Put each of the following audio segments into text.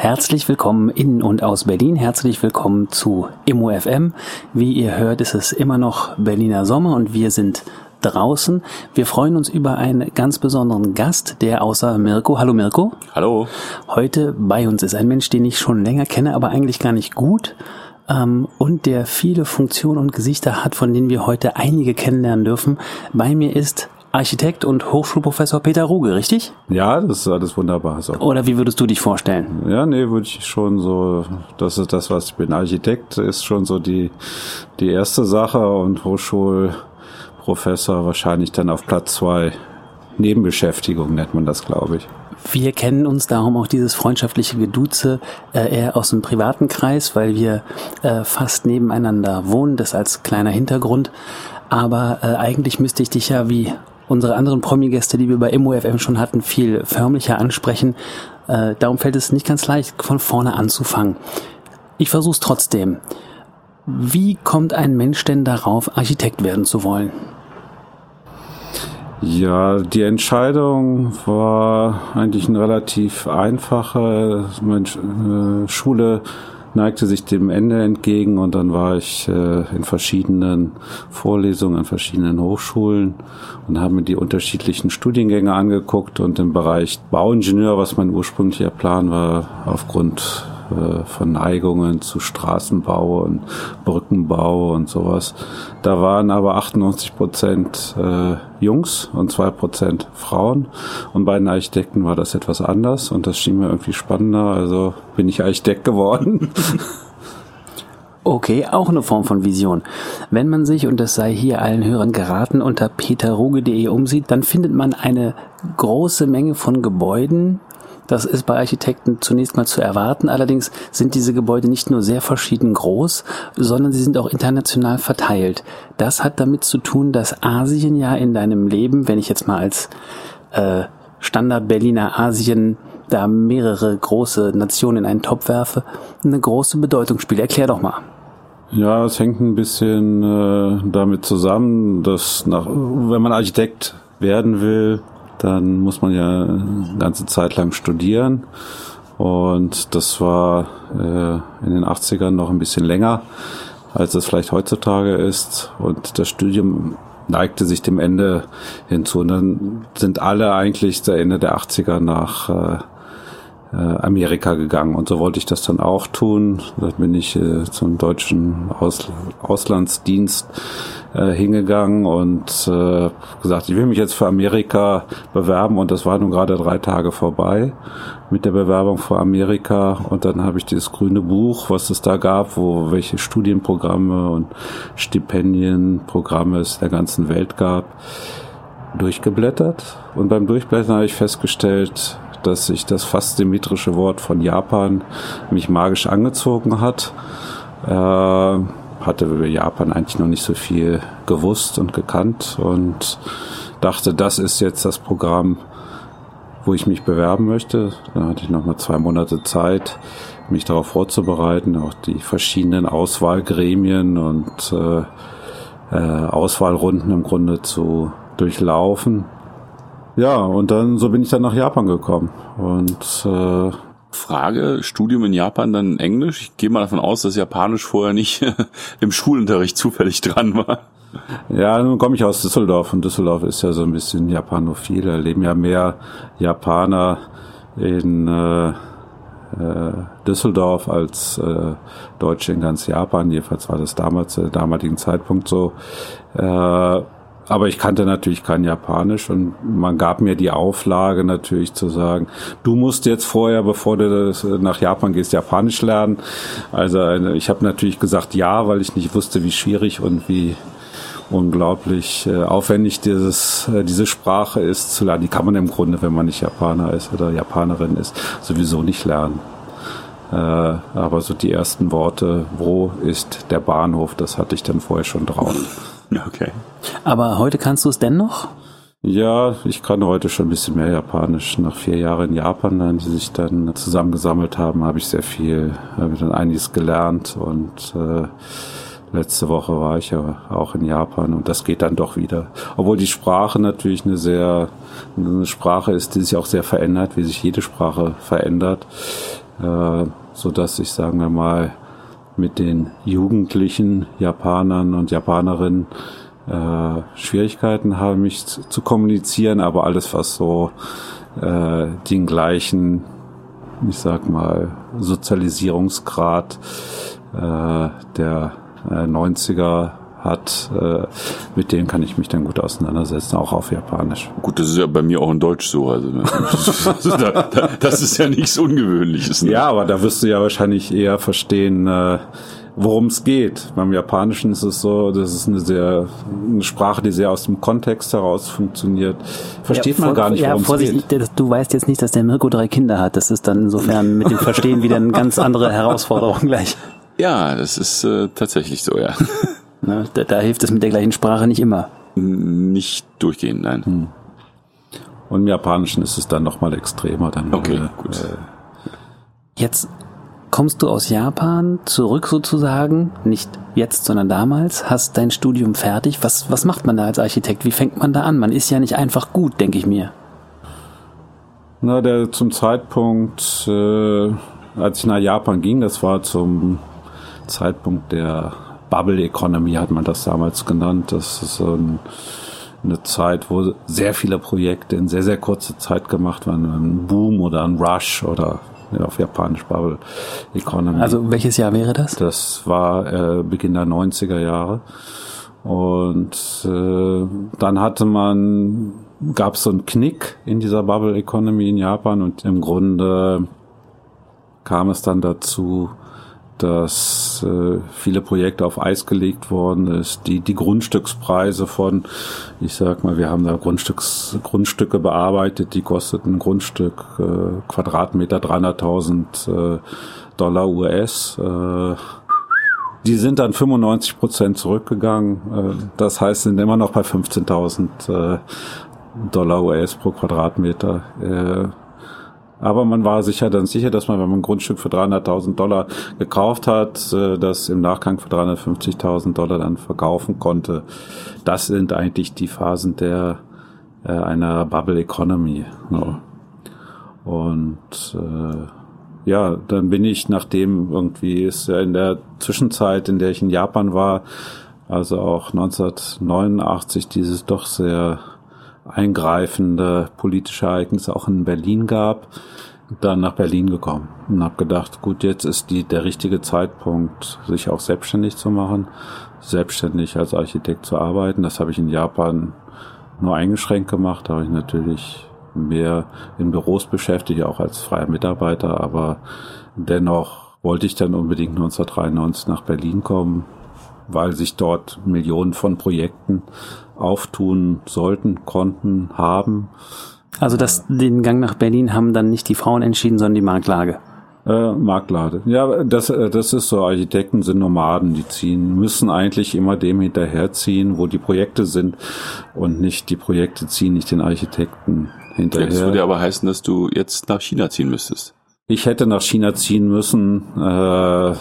Herzlich willkommen in und aus Berlin. Herzlich willkommen zu Immo FM. Wie ihr hört, ist es immer noch Berliner Sommer und wir sind draußen. Wir freuen uns über einen ganz besonderen Gast, der außer Mirko, hallo Mirko. Hallo. Heute bei uns ist ein Mensch, den ich schon länger kenne, aber eigentlich gar nicht gut. Ähm, und der viele Funktionen und Gesichter hat, von denen wir heute einige kennenlernen dürfen. Bei mir ist Architekt und Hochschulprofessor Peter Ruge, richtig? Ja, das ist alles wunderbar. So. Oder wie würdest du dich vorstellen? Ja, nee, würde ich schon so, das ist das, was ich bin. Architekt ist schon so die, die erste Sache und Hochschulprofessor wahrscheinlich dann auf Platz zwei. Nebenbeschäftigung nennt man das, glaube ich. Wir kennen uns darum auch dieses freundschaftliche Geduze äh, eher aus dem privaten Kreis, weil wir äh, fast nebeneinander wohnen. Das als kleiner Hintergrund. Aber äh, eigentlich müsste ich dich ja wie unsere anderen Promi-Gäste, die wir bei MOFM schon hatten, viel förmlicher ansprechen. Äh, darum fällt es nicht ganz leicht, von vorne anzufangen. Ich versuche es trotzdem. Wie kommt ein Mensch denn darauf, Architekt werden zu wollen? Ja, die Entscheidung war eigentlich eine relativ einfache. Meine äh, Schule neigte sich dem Ende entgegen und dann war ich äh, in verschiedenen Vorlesungen an verschiedenen Hochschulen und habe mir die unterschiedlichen Studiengänge angeguckt und im Bereich Bauingenieur, was mein ursprünglicher Plan war, aufgrund äh, von Neigungen zu Straßenbau und Brückenbau und sowas. Da waren aber 98 Prozent äh, Jungs und zwei Prozent Frauen. Und bei den Architekten war das etwas anders und das schien mir irgendwie spannender. Also bin ich Architekt geworden. Okay, auch eine Form von Vision. Wenn man sich, und das sei hier allen Hörern geraten, unter peterruge.de umsieht, dann findet man eine große Menge von Gebäuden, das ist bei Architekten zunächst mal zu erwarten. Allerdings sind diese Gebäude nicht nur sehr verschieden groß, sondern sie sind auch international verteilt. Das hat damit zu tun, dass Asien ja in deinem Leben, wenn ich jetzt mal als äh, Standard Berliner Asien da mehrere große Nationen in einen Topf werfe, eine große Bedeutung spielt. Erklär doch mal. Ja, es hängt ein bisschen äh, damit zusammen, dass nach, wenn man Architekt werden will, dann muss man ja eine ganze Zeit lang studieren. Und das war äh, in den 80ern noch ein bisschen länger, als es vielleicht heutzutage ist. Und das Studium neigte sich dem Ende hinzu. Und dann sind alle eigentlich zu Ende der 80er nach äh, äh, Amerika gegangen. Und so wollte ich das dann auch tun. Da bin ich äh, zum deutschen Aus Auslandsdienst äh, hingegangen und äh, gesagt, ich will mich jetzt für Amerika bewerben und das war nun gerade drei Tage vorbei mit der Bewerbung für Amerika und dann habe ich dieses grüne Buch, was es da gab, wo welche Studienprogramme und Stipendienprogramme es der ganzen Welt gab, durchgeblättert und beim Durchblättern habe ich festgestellt, dass sich das fast symmetrische Wort von Japan mich magisch angezogen hat. Äh, hatte über Japan eigentlich noch nicht so viel gewusst und gekannt und dachte, das ist jetzt das Programm, wo ich mich bewerben möchte. Da hatte ich noch mal zwei Monate Zeit, mich darauf vorzubereiten, auch die verschiedenen Auswahlgremien und äh, äh, Auswahlrunden im Grunde zu durchlaufen. Ja, und dann so bin ich dann nach Japan gekommen und äh, Frage, Studium in Japan dann Englisch? Ich gehe mal davon aus, dass Japanisch vorher nicht im Schulunterricht zufällig dran war. Ja, nun komme ich aus Düsseldorf und Düsseldorf ist ja so ein bisschen japanophil. Da leben ja mehr Japaner in äh, äh, Düsseldorf als äh, Deutsche in ganz Japan. Jedenfalls war das damals, äh, damaligen Zeitpunkt so. Äh, aber ich kannte natürlich kein Japanisch und man gab mir die Auflage natürlich zu sagen, du musst jetzt vorher, bevor du nach Japan gehst, Japanisch lernen. Also ich habe natürlich gesagt ja, weil ich nicht wusste, wie schwierig und wie unglaublich äh, aufwendig dieses, äh, diese Sprache ist zu lernen. Die kann man im Grunde, wenn man nicht Japaner ist oder Japanerin ist, sowieso nicht lernen. Äh, aber so die ersten Worte, wo ist der Bahnhof, das hatte ich dann vorher schon drauf. Okay. Aber heute kannst du es dennoch? Ja, ich kann heute schon ein bisschen mehr Japanisch. Nach vier Jahren in Japan, dann, die sich dann zusammengesammelt haben, habe ich sehr viel, habe dann einiges gelernt und äh, letzte Woche war ich ja auch in Japan und das geht dann doch wieder. Obwohl die Sprache natürlich eine sehr, eine Sprache ist, die sich auch sehr verändert, wie sich jede Sprache verändert, äh, so dass ich, sagen wir mal, mit den jugendlichen Japanern und Japanerinnen äh, Schwierigkeiten habe, mich zu, zu, kommunizieren, aber alles, was so äh, den gleichen, ich sag mal, Sozialisierungsgrad äh, der äh, 90er hat, äh, mit denen kann ich mich dann gut auseinandersetzen, auch auf Japanisch. Gut, das ist ja bei mir auch in Deutsch so. Also, also da, da, das ist ja nichts Ungewöhnliches. Ne? Ja, aber da wirst du ja wahrscheinlich eher verstehen, äh, worum es geht. Beim Japanischen ist es so, das ist eine sehr eine Sprache, die sehr aus dem Kontext heraus funktioniert. Versteht ja, man gar nicht, worum ja, es geht. Du weißt jetzt nicht, dass der Mirko drei Kinder hat. Das ist dann insofern mit dem Verstehen wieder eine ganz andere Herausforderung gleich. Ja, das ist äh, tatsächlich so, ja. Ne, da, da, hilft es mit der gleichen Sprache nicht immer. Nicht durchgehend, nein. Hm. Und im Japanischen ist es dann nochmal extremer. Dann, okay, äh, gut. Äh, Jetzt kommst du aus Japan zurück sozusagen, nicht jetzt, sondern damals, hast dein Studium fertig. Was, was macht man da als Architekt? Wie fängt man da an? Man ist ja nicht einfach gut, denke ich mir. Na, der zum Zeitpunkt, äh, als ich nach Japan ging, das war zum Zeitpunkt der Bubble Economy, hat man das damals genannt. Das ist so ein, eine Zeit, wo sehr viele Projekte in sehr, sehr kurzer Zeit gemacht waren. Ein Boom oder ein Rush oder auf Japanisch Bubble Economy. Also welches Jahr wäre das? Das war äh, Beginn der 90er Jahre. Und äh, dann hatte man, gab es so einen Knick in dieser Bubble Economy in Japan und im Grunde kam es dann dazu, dass äh, viele Projekte auf Eis gelegt worden ist. Die, die Grundstückspreise von, ich sag mal, wir haben da Grundstücks, Grundstücke bearbeitet, die kosteten Grundstück äh, Quadratmeter 300.000 äh, Dollar US. Äh, die sind dann 95 Prozent zurückgegangen. Äh, das heißt, sind immer noch bei 15.000 äh, Dollar US pro Quadratmeter. Aber man war sicher dann sicher, dass man, wenn man ein Grundstück für 300.000 Dollar gekauft hat, äh, das im Nachgang für 350.000 Dollar dann verkaufen konnte. Das sind eigentlich die Phasen der äh, einer Bubble Economy. No. Und äh, ja, dann bin ich, nachdem irgendwie ist ja in der Zwischenzeit, in der ich in Japan war, also auch 1989 dieses doch sehr eingreifende politische Ereignisse auch in Berlin gab, dann nach Berlin gekommen und habe gedacht, gut, jetzt ist die der richtige Zeitpunkt, sich auch selbstständig zu machen, selbstständig als Architekt zu arbeiten. Das habe ich in Japan nur eingeschränkt gemacht, da habe ich natürlich mehr in Büros beschäftigt, auch als freier Mitarbeiter, aber dennoch wollte ich dann unbedingt 1993 nach Berlin kommen, weil sich dort Millionen von Projekten auftun sollten, konnten, haben. Also das, den Gang nach Berlin haben dann nicht die Frauen entschieden, sondern die Marktlage. Äh, Marktlage. Ja, das, äh, das ist so, Architekten sind Nomaden, die ziehen, müssen eigentlich immer dem hinterherziehen, wo die Projekte sind und nicht die Projekte ziehen, nicht den Architekten hinterher. Das würde aber heißen, dass du jetzt nach China ziehen müsstest. Ich hätte nach China ziehen müssen, äh,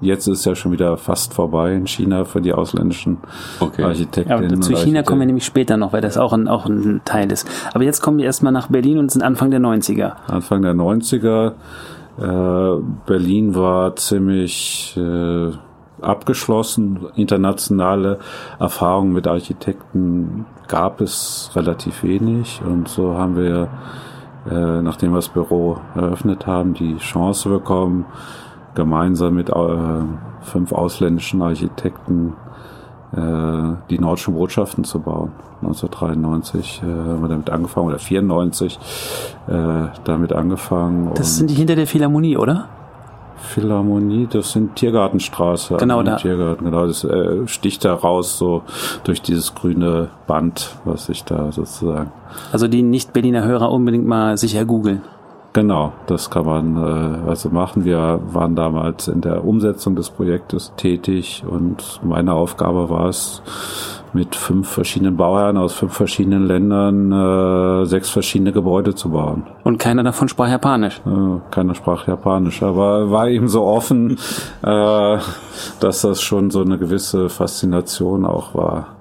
Jetzt ist ja schon wieder fast vorbei in China für die ausländischen okay. Architektinnen. Ja, zu China kommen wir nämlich später noch, weil das auch ein, auch ein Teil ist. Aber jetzt kommen wir erstmal nach Berlin und sind Anfang der 90er. Anfang der 90er. Äh, Berlin war ziemlich äh, abgeschlossen. Internationale Erfahrungen mit Architekten gab es relativ wenig. Und so haben wir, äh, nachdem wir das Büro eröffnet haben, die Chance bekommen, gemeinsam mit äh, fünf ausländischen Architekten äh, die nordischen Botschaften zu bauen. 1993 äh, haben wir damit angefangen, oder 94 äh, damit angefangen. Das sind die hinter der Philharmonie, oder? Philharmonie, das sind Tiergartenstraße. Genau da. Tiergarten, genau, das äh, sticht da raus so durch dieses grüne Band, was ich da sozusagen. Also die Nicht-Berliner Hörer unbedingt mal sicher googeln. Genau, das kann man äh, also machen. Wir waren damals in der Umsetzung des Projektes tätig und meine Aufgabe war es, mit fünf verschiedenen Bauherren aus fünf verschiedenen Ländern äh, sechs verschiedene Gebäude zu bauen. Und keiner davon sprach Japanisch. Äh, keiner sprach Japanisch, aber war eben so offen, äh, dass das schon so eine gewisse Faszination auch war.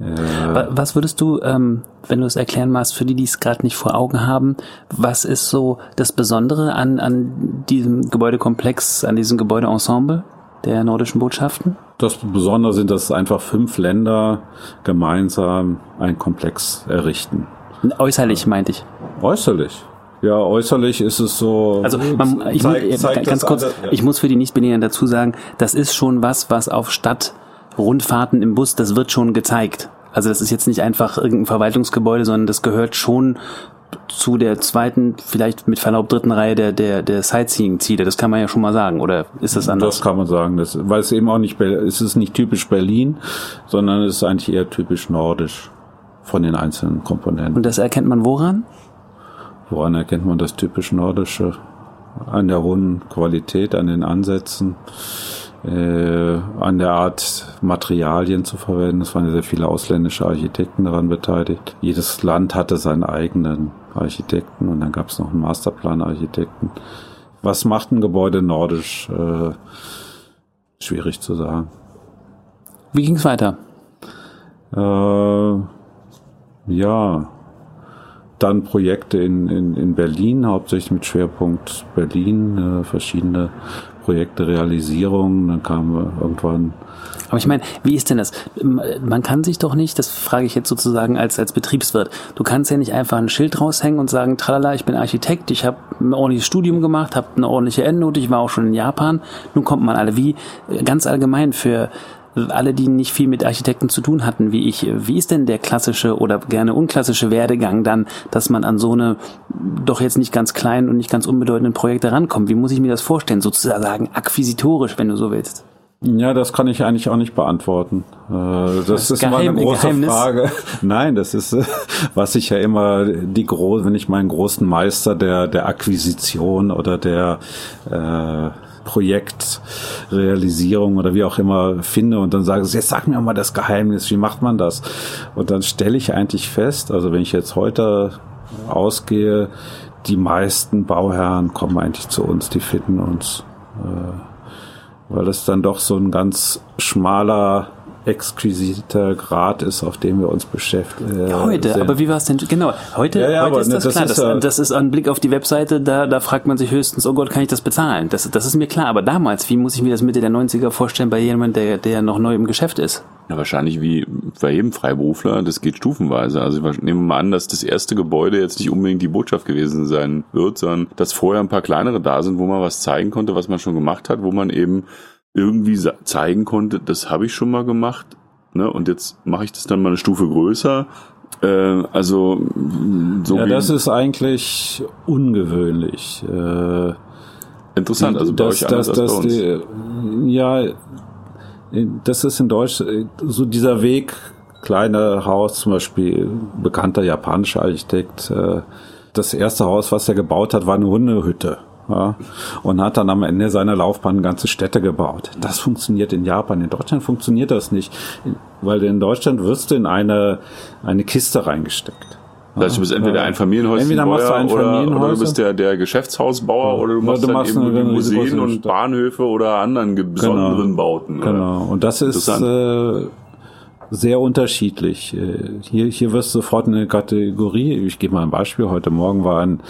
Äh, was würdest du, ähm, wenn du es erklären magst, für die, die es gerade nicht vor Augen haben, was ist so das Besondere an, an diesem Gebäudekomplex, an diesem Gebäudeensemble der nordischen Botschaften? Das Besondere sind, dass einfach fünf Länder gemeinsam ein Komplex errichten. Äußerlich meinte ich. Äußerlich. Ja, äußerlich ist es so. Also man, ich, zeigt, muss, zeigt ganz kurz, andere, ja. ich muss für die Nichtbinären dazu sagen, das ist schon was, was auf Stadtrundfahrten im Bus, das wird schon gezeigt. Also das ist jetzt nicht einfach irgendein Verwaltungsgebäude, sondern das gehört schon zu der zweiten, vielleicht mit Verlaub dritten Reihe der, der, der Sightseeing-Ziele. Das kann man ja schon mal sagen, oder ist das anders? Das kann man sagen, das, weil es eben auch nicht, es ist nicht typisch Berlin, sondern es ist eigentlich eher typisch nordisch von den einzelnen Komponenten. Und das erkennt man woran? Woran erkennt man das typisch nordische? An der hohen Qualität, an den Ansätzen äh, an der Art Materialien zu verwenden. Es waren ja sehr viele ausländische Architekten daran beteiligt. Jedes Land hatte seinen eigenen Architekten und dann gab es noch einen Masterplan-Architekten. Was macht ein Gebäude nordisch? Äh, schwierig zu sagen. Wie ging es weiter? Äh, ja, dann Projekte in, in, in Berlin, hauptsächlich mit Schwerpunkt Berlin, äh, verschiedene Projekte, Realisierung, dann kam irgendwann. Aber ich meine, wie ist denn das? Man kann sich doch nicht, das frage ich jetzt sozusagen als, als Betriebswirt, du kannst ja nicht einfach ein Schild raushängen und sagen, tralala, ich bin Architekt, ich habe ein ordentliches Studium gemacht, habe eine ordentliche Endnote, ich war auch schon in Japan. Nun kommt man alle wie ganz allgemein für alle, die nicht viel mit Architekten zu tun hatten, wie ich, wie ist denn der klassische oder gerne unklassische Werdegang dann, dass man an so eine doch jetzt nicht ganz kleinen und nicht ganz unbedeutenden Projekte rankommt? Wie muss ich mir das vorstellen? Sozusagen akquisitorisch, wenn du so willst. Ja, das kann ich eigentlich auch nicht beantworten. Äh, das ist Geheim, immer eine große Geheimnis. Frage. Nein, das ist, äh, was ich ja immer die große, wenn ich meinen großen Meister der der Akquisition oder der äh, Projektrealisierung oder wie auch immer finde und dann sage jetzt sag mir mal das Geheimnis, wie macht man das? Und dann stelle ich eigentlich fest, also wenn ich jetzt heute ausgehe, die meisten Bauherren kommen eigentlich zu uns, die finden uns, äh, weil das dann doch so ein ganz schmaler exquisiter Grad ist, auf dem wir uns beschäftigen. Äh, heute, sind. aber wie war es denn? Genau, heute, ja, ja, heute ist das, das klar. Ist, das, das, ist ein Blick auf die Webseite, da, da fragt man sich höchstens, oh Gott, kann ich das bezahlen? Das, das ist mir klar. Aber damals, wie muss ich mir das Mitte der 90er vorstellen bei jemandem, der, der noch neu im Geschäft ist? Ja, wahrscheinlich wie bei jedem Freiberufler, das geht stufenweise. Also ich nehme mal an, dass das erste Gebäude jetzt nicht unbedingt die Botschaft gewesen sein wird, sondern dass vorher ein paar kleinere da sind, wo man was zeigen konnte, was man schon gemacht hat, wo man eben irgendwie zeigen konnte, das habe ich schon mal gemacht, ne? Und jetzt mache ich das dann mal eine Stufe größer. Äh, also so ja, das ist eigentlich ungewöhnlich. Äh, Interessant, also bei das, euch das, das, die, ja, das ist in Deutsch so dieser Weg, kleine Haus, zum Beispiel bekannter japanischer Architekt. Äh, das erste Haus, was er gebaut hat, war eine Hundehütte ja, und hat dann am Ende seiner Laufbahn ganze Städte gebaut. Das funktioniert in Japan. In Deutschland funktioniert das nicht, weil in Deutschland wirst du in eine, eine Kiste reingesteckt. Das heißt, du bist entweder ein ein oder, oder du bist der, der Geschäftshausbauer oder du machst, du machst dann eben Museen und Bahnhöfe oder anderen besonderen genau, Bauten. Genau, und das ist äh, sehr unterschiedlich. Äh, hier, hier wirst du sofort eine Kategorie, ich gebe mal ein Beispiel, heute Morgen war ein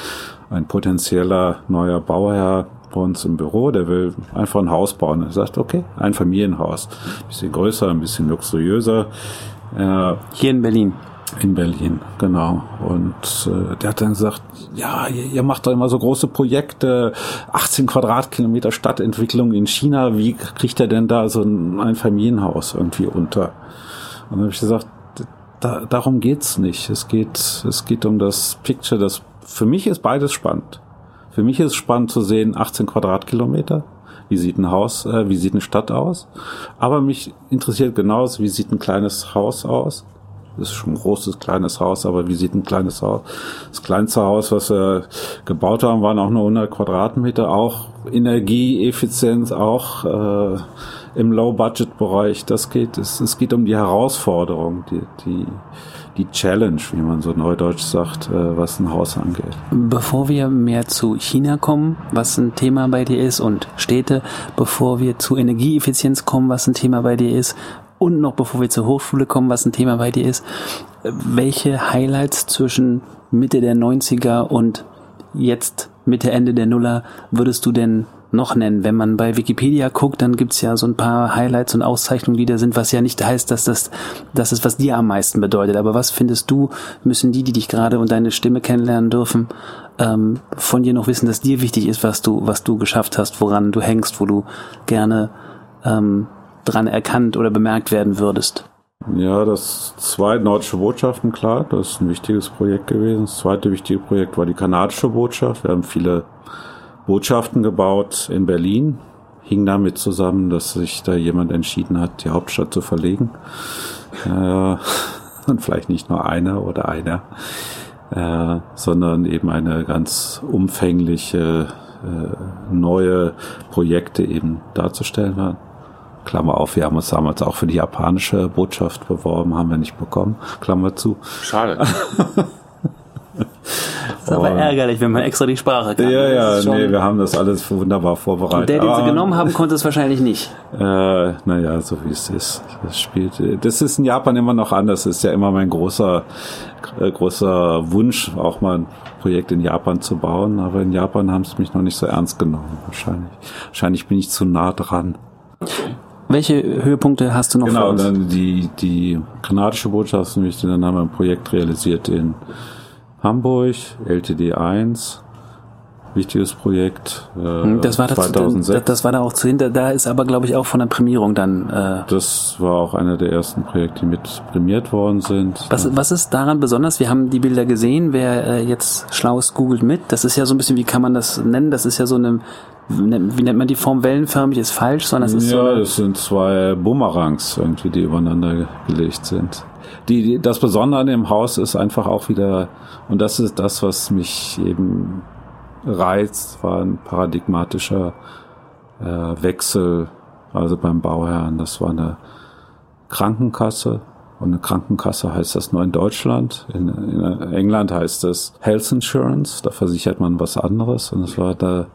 ein potenzieller neuer Bauherr bei uns im Büro, der will einfach ein Haus bauen. Er sagt, okay, ein Familienhaus. Ein bisschen größer, ein bisschen luxuriöser. Äh, Hier in Berlin. In Berlin, genau. Und äh, der hat dann gesagt, ja, ihr, ihr macht doch immer so große Projekte, 18 Quadratkilometer Stadtentwicklung in China, wie kriegt er denn da so ein, ein Familienhaus irgendwie unter? Und dann habe ich gesagt, da, darum geht's nicht. Es geht, es geht um das Picture, das für mich ist beides spannend. Für mich ist spannend zu sehen, 18 Quadratkilometer. Wie sieht ein Haus, äh, wie sieht eine Stadt aus? Aber mich interessiert genauso, wie sieht ein kleines Haus aus? Das ist schon ein großes, kleines Haus, aber wie sieht ein kleines Haus? Das kleinste Haus, was wir gebaut haben, waren auch nur 100 Quadratmeter, auch Energieeffizienz, auch äh, im Low-Budget-Bereich. Das geht, es, es geht um die Herausforderung, die, die, die Challenge, wie man so neudeutsch sagt, äh, was ein Haus angeht. Bevor wir mehr zu China kommen, was ein Thema bei dir ist, und Städte, bevor wir zu Energieeffizienz kommen, was ein Thema bei dir ist, und noch bevor wir zur Hochschule kommen, was ein Thema bei dir ist, welche Highlights zwischen Mitte der 90er und jetzt Mitte, Ende der Nuller würdest du denn noch nennen? Wenn man bei Wikipedia guckt, dann gibt's ja so ein paar Highlights und Auszeichnungen, die da sind, was ja nicht heißt, dass das, das ist, was dir am meisten bedeutet. Aber was findest du, müssen die, die dich gerade und deine Stimme kennenlernen dürfen, ähm, von dir noch wissen, dass dir wichtig ist, was du, was du geschafft hast, woran du hängst, wo du gerne ähm, dran erkannt oder bemerkt werden würdest? Ja, das zweite nordische Botschaften, klar, das ist ein wichtiges Projekt gewesen. Das zweite wichtige Projekt war die kanadische Botschaft. Wir haben viele Botschaften gebaut in Berlin. Hing damit zusammen, dass sich da jemand entschieden hat, die Hauptstadt zu verlegen. Äh, und vielleicht nicht nur einer oder einer, äh, sondern eben eine ganz umfängliche äh, neue Projekte eben darzustellen war. Klammer auf, wir haben uns damals auch für die japanische Botschaft beworben, haben wir nicht bekommen. Klammer zu. Schade. ist aber oh. ärgerlich, wenn man extra die Sprache kann. Ja, ja, nee, wir haben das alles wunderbar vorbereitet. Und der, den sie ah, genommen haben, konnte es wahrscheinlich nicht. Äh, naja, so wie es ist. Das spielt, das ist in Japan immer noch anders. Das ist ja immer mein großer, äh, großer Wunsch, auch mal ein Projekt in Japan zu bauen. Aber in Japan haben sie mich noch nicht so ernst genommen, wahrscheinlich. Wahrscheinlich bin ich zu nah dran. Welche Höhepunkte hast du noch genau, dann die, die kanadische Botschaft, nämlich dann haben wir ein Projekt realisiert in Hamburg, LTD 1, wichtiges Projekt. Äh, das war das, 2006. Das, war da auch zu hinter. Da ist aber glaube ich auch von der Prämierung dann. Äh das war auch einer der ersten Projekte, die mit prämiert worden sind. Was, was ist daran besonders? Wir haben die Bilder gesehen. Wer äh, jetzt schlau ist, googelt mit. Das ist ja so ein bisschen, wie kann man das nennen? Das ist ja so eine wie nennt man die Form wellenförmig ist falsch, sondern es ist ja, so. Ja, das sind zwei Bumerangs irgendwie, die übereinander gelegt sind die, das Besondere an dem Haus ist einfach auch wieder, und das ist das, was mich eben reizt, war ein paradigmatischer äh, Wechsel, also beim Bauherrn. Das war eine Krankenkasse. Und eine Krankenkasse heißt das nur in Deutschland. In, in England heißt das Health Insurance. Da versichert man was anderes. Und es war da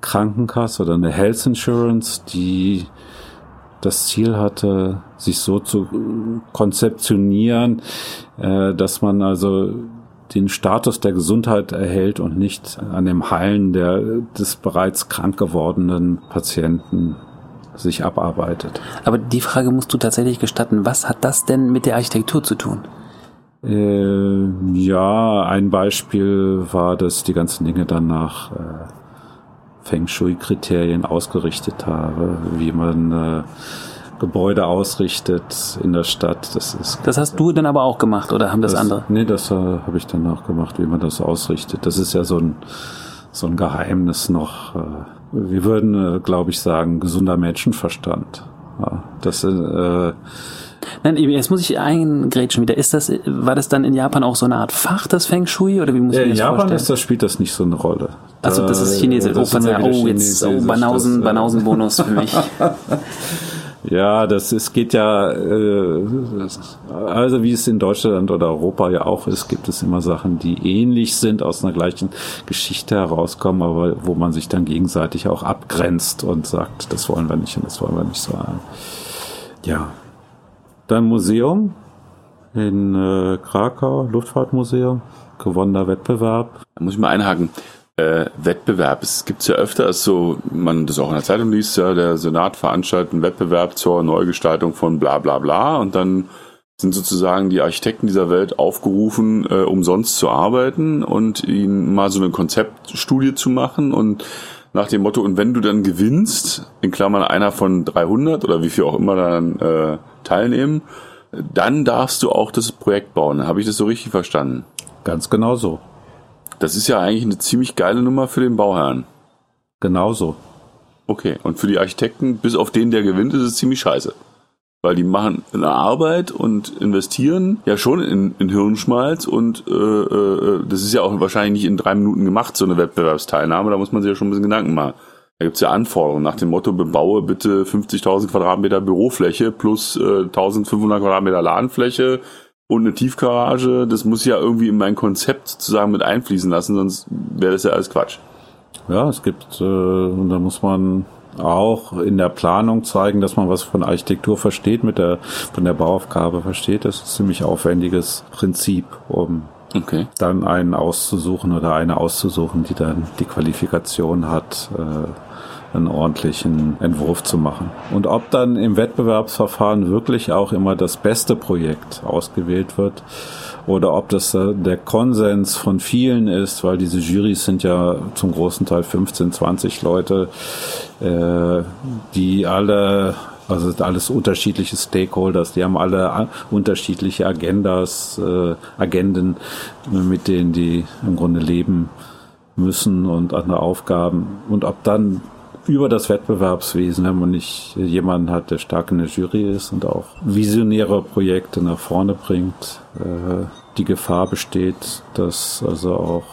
Krankenkasse oder eine Health Insurance, die das Ziel hatte, sich so zu konzeptionieren, äh, dass man also den Status der Gesundheit erhält und nicht an dem Heilen der, des bereits krank gewordenen Patienten sich abarbeitet. Aber die Frage musst du tatsächlich gestatten. Was hat das denn mit der Architektur zu tun? Äh, ja, ein Beispiel war, dass die ganzen Dinge dann nach äh, Feng Shui-Kriterien ausgerichtet habe, wie man äh, Gebäude ausrichtet in der Stadt. Das ist. Das hast du dann aber auch gemacht oder haben das, das andere? Nee, das äh, habe ich dann auch gemacht, wie man das ausrichtet. Das ist ja so ein so ein Geheimnis noch. Äh, wir würden, äh, glaube ich, sagen, gesunder Menschenverstand. Ja, das äh, Nein, jetzt muss ich eingrätschen wieder. Ist das, war das dann in Japan auch so eine Art Fach, das Feng Shui, oder wie muss ich ja, das In Japan vorstellen? ist das, spielt das nicht so eine Rolle. Also das ist Chinesisch. Das oh, oh, jetzt, oh, Banausen, das, Banausen-Bonus für mich. Ja, das es geht ja, äh, also wie es in Deutschland oder Europa ja auch ist, gibt es immer Sachen, die ähnlich sind, aus einer gleichen Geschichte herauskommen, aber wo man sich dann gegenseitig auch abgrenzt und sagt, das wollen wir nicht und das wollen wir nicht so. Ja, dann Museum in äh, Krakau, Luftfahrtmuseum, gewonnener Wettbewerb. Da muss ich mal einhaken. Äh, Wettbewerb. Es gibt ja öfter, so man das auch in der Zeitung liest, ja, der Senat veranstaltet einen Wettbewerb zur Neugestaltung von bla bla bla und dann sind sozusagen die Architekten dieser Welt aufgerufen, äh, umsonst zu arbeiten und ihnen mal so eine Konzeptstudie zu machen und nach dem Motto, und wenn du dann gewinnst, in Klammern einer von 300 oder wie viel auch immer dann äh, teilnehmen, dann darfst du auch das Projekt bauen. Habe ich das so richtig verstanden? Ganz genau so. Das ist ja eigentlich eine ziemlich geile Nummer für den Bauherrn. Genauso. Okay, und für die Architekten, bis auf den, der gewinnt, ist es ziemlich scheiße. Weil die machen eine Arbeit und investieren ja schon in, in Hirnschmalz und äh, äh, das ist ja auch wahrscheinlich nicht in drei Minuten gemacht, so eine Wettbewerbsteilnahme. Da muss man sich ja schon ein bisschen Gedanken machen. Da gibt's ja Anforderungen nach dem Motto, bebaue bitte 50.000 Quadratmeter Bürofläche plus äh, 1.500 Quadratmeter Ladenfläche und eine Tiefgarage. Das muss ja irgendwie in mein Konzept sozusagen mit einfließen lassen, sonst wäre das ja alles Quatsch. Ja, es gibt, äh, und da muss man auch in der Planung zeigen, dass man was von Architektur versteht, mit der, von der Bauaufgabe versteht. Das ist ein ziemlich aufwendiges Prinzip, um Okay. dann einen auszusuchen oder eine auszusuchen, die dann die Qualifikation hat, äh, einen ordentlichen Entwurf zu machen. Und ob dann im Wettbewerbsverfahren wirklich auch immer das beste Projekt ausgewählt wird oder ob das äh, der Konsens von vielen ist, weil diese Jurys sind ja zum großen Teil 15, 20 Leute, äh, die alle also sind alles unterschiedliche Stakeholders, die haben alle a- unterschiedliche Agendas, äh, Agenden, mit denen die im Grunde leben müssen und andere Aufgaben. Und ob dann über das Wettbewerbswesen, wenn man nicht jemanden hat, der stark in der Jury ist und auch visionäre Projekte nach vorne bringt, äh, die Gefahr besteht, dass also auch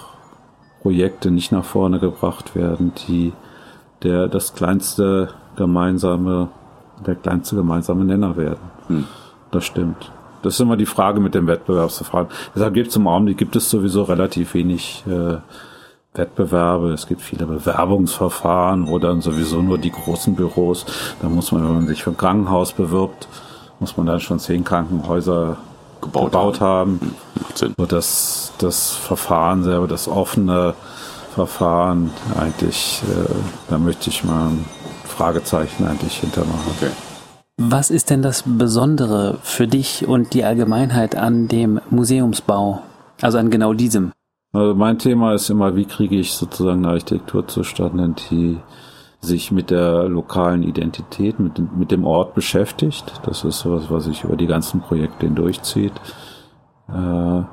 Projekte nicht nach vorne gebracht werden, die der das kleinste gemeinsame, der kleinste gemeinsame Nenner werden. Hm. Das stimmt. Das ist immer die Frage mit dem Wettbewerbsverfahren. Deshalb gibt es im Augenblick gibt es sowieso relativ wenig äh, Wettbewerbe. Es gibt viele Bewerbungsverfahren, wo dann sowieso nur die großen Büros, da muss man, wenn man sich für ein Krankenhaus bewirbt, muss man dann schon zehn Krankenhäuser Gebaut gebaut, haben. Macht Sinn. So dass das Verfahren selber, das offene Verfahren eigentlich, äh, da möchte ich mal Fragezeichen eigentlich hintermachen. Okay. Was ist denn das Besondere für dich und die Allgemeinheit an dem Museumsbau? Also an genau diesem? Also mein Thema ist immer, wie kriege ich sozusagen eine Architektur zustande, die sich mit der lokalen Identität, mit, dem- mit dem Ort beschäftigt. Das ist sowas, was sich über die ganzen Projekte hindurchzieht. Äh,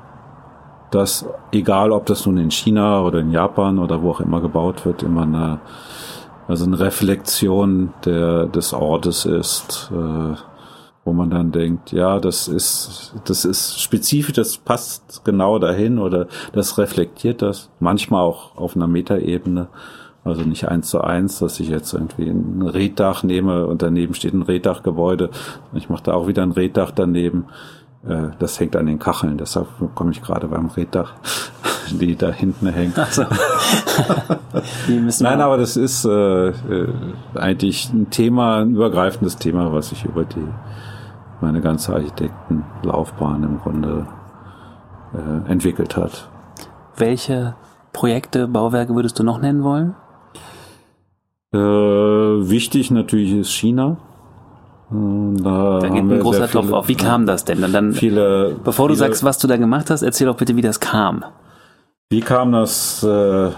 dass, egal ob das nun in China oder in Japan oder wo auch immer gebaut wird, immer eine, also eine Reflexion der, des Ortes ist, äh, wo man dann denkt, ja, das ist, das ist spezifisch, das passt genau dahin oder das reflektiert das. Manchmal auch auf einer Metaebene. Also nicht eins zu eins, dass ich jetzt irgendwie ein Reddach nehme und daneben steht ein Reddachgebäude. Ich mache da auch wieder ein Reddach daneben. Äh, Das hängt an den Kacheln, deshalb komme ich gerade beim Reddach, die da hinten hängen. Die müssen Nein, aber das ist äh, äh, eigentlich ein Thema, ein übergreifendes Thema, was sich über die meine ganze Architektenlaufbahn im Grunde äh, entwickelt hat. welche Projekte, Bauwerke würdest du noch nennen wollen? Äh, wichtig natürlich ist China. Äh, Da, Da geht ein großer Topf auf. Wie kam das denn? Und dann, Viele, bevor du viele, sagst, was du da gemacht hast, erzähl doch bitte, wie das kam. Wie kam das äh,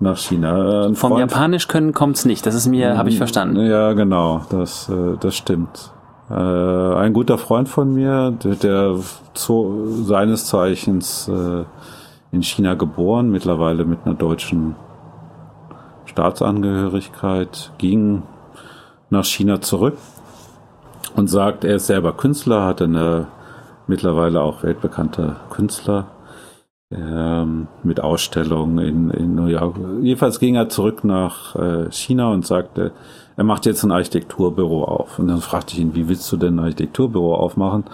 nach China? Äh, Ein Vom Freund- Japanisch können kommt's nicht. Das ist mir, habe ich verstanden. Ja, genau, das, äh, das stimmt. Äh, ein guter Freund von mir, der, der zu, seines Zeichens äh, in China geboren, mittlerweile mit einer deutschen Staatsangehörigkeit, ging nach China zurück und sagt, er ist selber Künstler, hatte eine mittlerweile auch weltbekannte Künstler ähm, mit Ausstellungen in, in New York. Jedenfalls ging er zurück nach äh, China und sagte, er macht jetzt ein Architekturbüro auf. Und dann fragte ich ihn, wie willst du denn ein Architekturbüro aufmachen,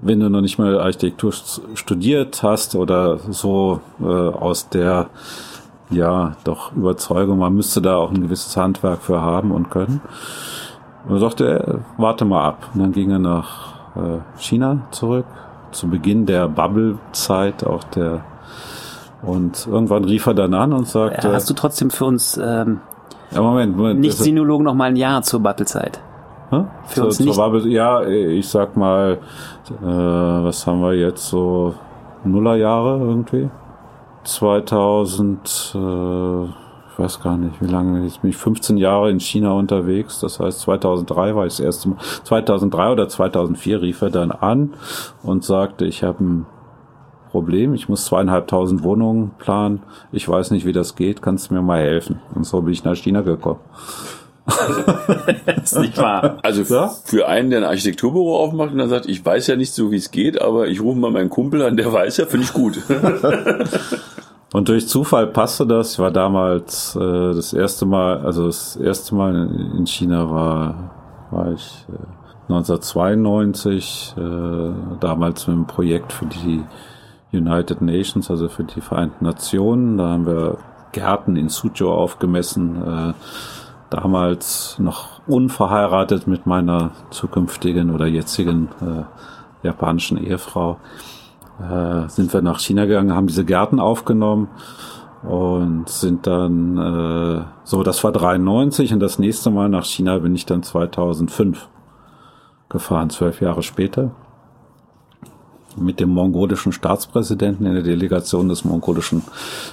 wenn du noch nicht mal Architektur studiert hast oder so äh, aus der ja doch Überzeugung, man müsste da auch ein gewisses Handwerk für haben und können. Und er sagte, warte mal ab. Und dann ging er nach äh, China zurück, zu Beginn der Bubble-Zeit, auch der und irgendwann rief er dann an und sagte, Hast du trotzdem für uns ähm, ja, Moment, Moment, das- Nicht-Sinologen noch mal ein Jahr zur Battlezeit? Hä? Für Zur- uns nicht- Bubble, ja, ich sag mal, äh, was haben wir jetzt so Nullerjahre irgendwie? 2000, äh, ich weiß gar nicht, wie lange, jetzt bin ich 15 Jahre in China unterwegs, das heißt 2003 war ich das erste Mal, 2003 oder 2004 rief er dann an und sagte, ich habe ein Problem, ich muss zweieinhalbtausend Wohnungen planen, ich weiß nicht, wie das geht, kannst du mir mal helfen? Und so bin ich nach China gekommen. ist nicht wahr. Also Ja? für einen, der ein Architekturbüro aufmacht und dann sagt, ich weiß ja nicht so, wie es geht, aber ich rufe mal meinen Kumpel an, der weiß ja, finde ich gut. Und durch Zufall passte das. Ich war damals äh, das erste Mal, also das erste Mal in China war, war ich äh, 1992, äh, damals mit einem Projekt für die United Nations, also für die Vereinten Nationen. Da haben wir Gärten in Suzhou aufgemessen. Äh, damals noch unverheiratet mit meiner zukünftigen oder jetzigen äh, japanischen Ehefrau äh, sind wir nach China gegangen, haben diese Gärten aufgenommen und sind dann, äh, so, das war 93 und das nächste Mal nach China bin ich dann 2005 gefahren, zwölf Jahre später. Mit dem mongolischen Staatspräsidenten in der Delegation des mongolischen